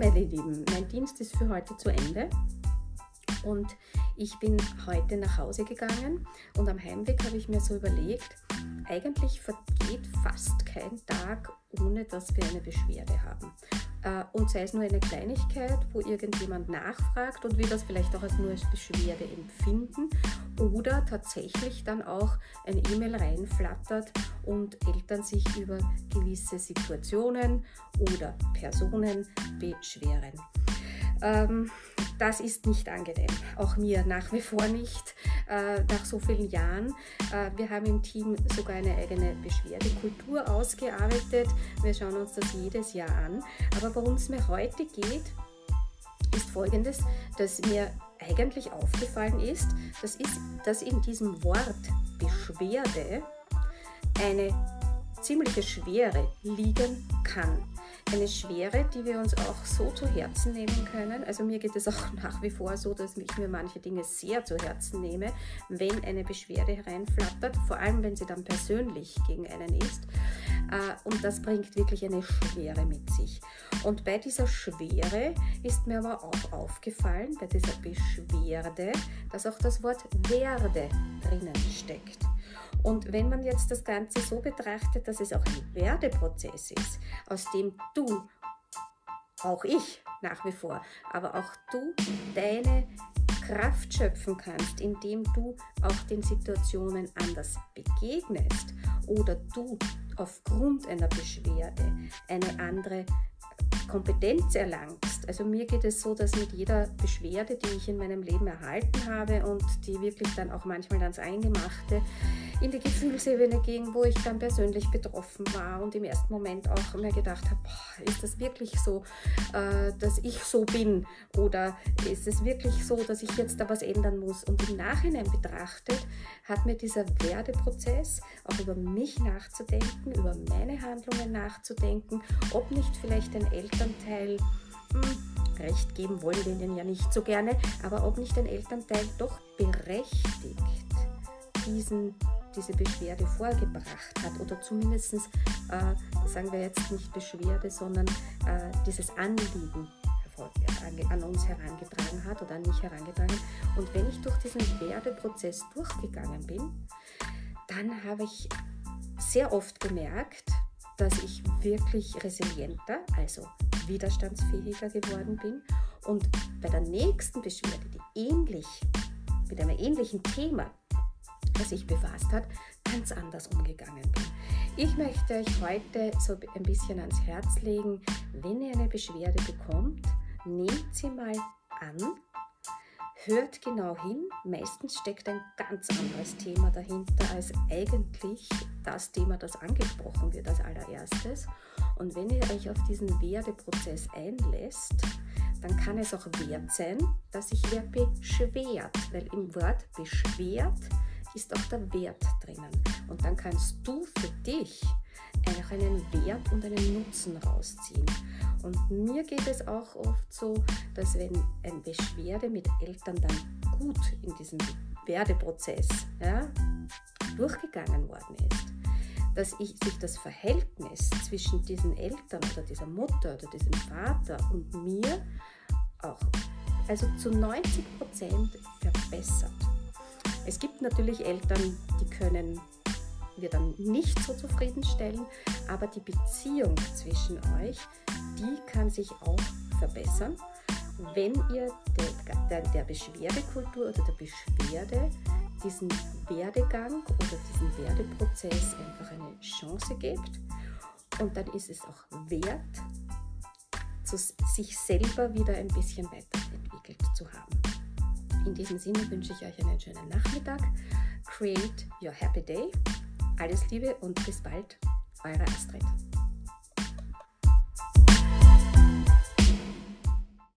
meine Lieben, mein Dienst ist für heute zu Ende. Und ich bin heute nach Hause gegangen und am Heimweg habe ich mir so überlegt, eigentlich vergeht fast kein Tag, ohne dass wir eine Beschwerde haben. Äh, und sei es nur eine Kleinigkeit, wo irgendjemand nachfragt und wir das vielleicht auch als nur als Beschwerde empfinden oder tatsächlich dann auch ein E-Mail reinflattert und Eltern sich über gewisse Situationen oder Personen beschweren. Ähm, das ist nicht angenehm, auch mir nach wie vor nicht, äh, nach so vielen Jahren. Äh, wir haben im Team sogar eine eigene Beschwerdekultur ausgearbeitet. Wir schauen uns das jedes Jahr an. Aber worum es mir heute geht, ist folgendes, dass mir eigentlich aufgefallen ist, das ist, dass in diesem Wort Beschwerde eine ziemliche Schwere liegen kann eine Schwere, die wir uns auch so zu Herzen nehmen können. Also mir geht es auch nach wie vor so, dass ich mir manche Dinge sehr zu Herzen nehme, wenn eine Beschwerde hereinflattert, vor allem wenn sie dann persönlich gegen einen ist. Äh, und das bringt wirklich eine Schwere mit sich. Und bei dieser Schwere ist mir aber auch aufgefallen, bei dieser Beschwerde, dass auch das Wort werde drinnen steckt. Und wenn man jetzt das Ganze so betrachtet, dass es auch ein Werdeprozess ist, aus dem du, auch ich nach wie vor, aber auch du deine Kraft schöpfen kannst, indem du auch den Situationen anders begegnest oder du aufgrund einer Beschwerde eine andere Kompetenz erlangst. Also mir geht es so, dass mit jeder Beschwerde, die ich in meinem Leben erhalten habe und die wirklich dann auch manchmal ans Eingemachte in die Gefühlsebene ging, wo ich dann persönlich betroffen war und im ersten Moment auch mir gedacht habe, boah, ist das wirklich so, äh, dass ich so bin oder ist es wirklich so, dass ich jetzt da was ändern muss? Und im Nachhinein betrachtet hat mir dieser Werdeprozess auch über mich nachzudenken, über meine Handlungen nachzudenken, ob nicht vielleicht ein Elternteil hm, Recht geben wollen wir ihnen ja nicht so gerne, aber ob nicht ein Elternteil doch berechtigt diesen diese Beschwerde vorgebracht hat oder zumindest, äh, sagen wir jetzt nicht Beschwerde, sondern äh, dieses Anliegen an uns herangetragen hat oder an mich herangetragen. Und wenn ich durch diesen Werdeprozess durchgegangen bin, dann habe ich sehr oft gemerkt, dass ich wirklich resilienter, also widerstandsfähiger geworden bin und bei der nächsten Beschwerde, die ähnlich mit einem ähnlichen Thema das sich befasst hat, ganz anders umgegangen bin. Ich möchte euch heute so ein bisschen ans Herz legen, wenn ihr eine Beschwerde bekommt, nehmt sie mal an, hört genau hin. Meistens steckt ein ganz anderes Thema dahinter als eigentlich das Thema, das angesprochen wird als allererstes. Und wenn ihr euch auf diesen Werdeprozess einlässt, dann kann es auch wert sein, dass sich wer beschwert, weil im Wort beschwert ist auch der Wert drinnen. Und dann kannst du für dich auch einen Wert und einen Nutzen rausziehen. Und mir geht es auch oft so, dass wenn eine Beschwerde mit Eltern dann gut in diesem Werdeprozess ja, durchgegangen worden ist, dass ich, sich das Verhältnis zwischen diesen Eltern oder dieser Mutter oder diesem Vater und mir auch also zu 90 Prozent verbessert. Es gibt natürlich Eltern, die können wir dann nicht so zufriedenstellen, aber die Beziehung zwischen euch, die kann sich auch verbessern, wenn ihr der, der, der Beschwerdekultur oder der Beschwerde diesen Werdegang oder diesen Werdeprozess einfach eine Chance gebt. Und dann ist es auch wert, sich selber wieder ein bisschen weiterentwickelt zu haben. In diesem Sinne wünsche ich euch einen schönen Nachmittag. Create your happy day. Alles Liebe und bis bald, eure Astrid.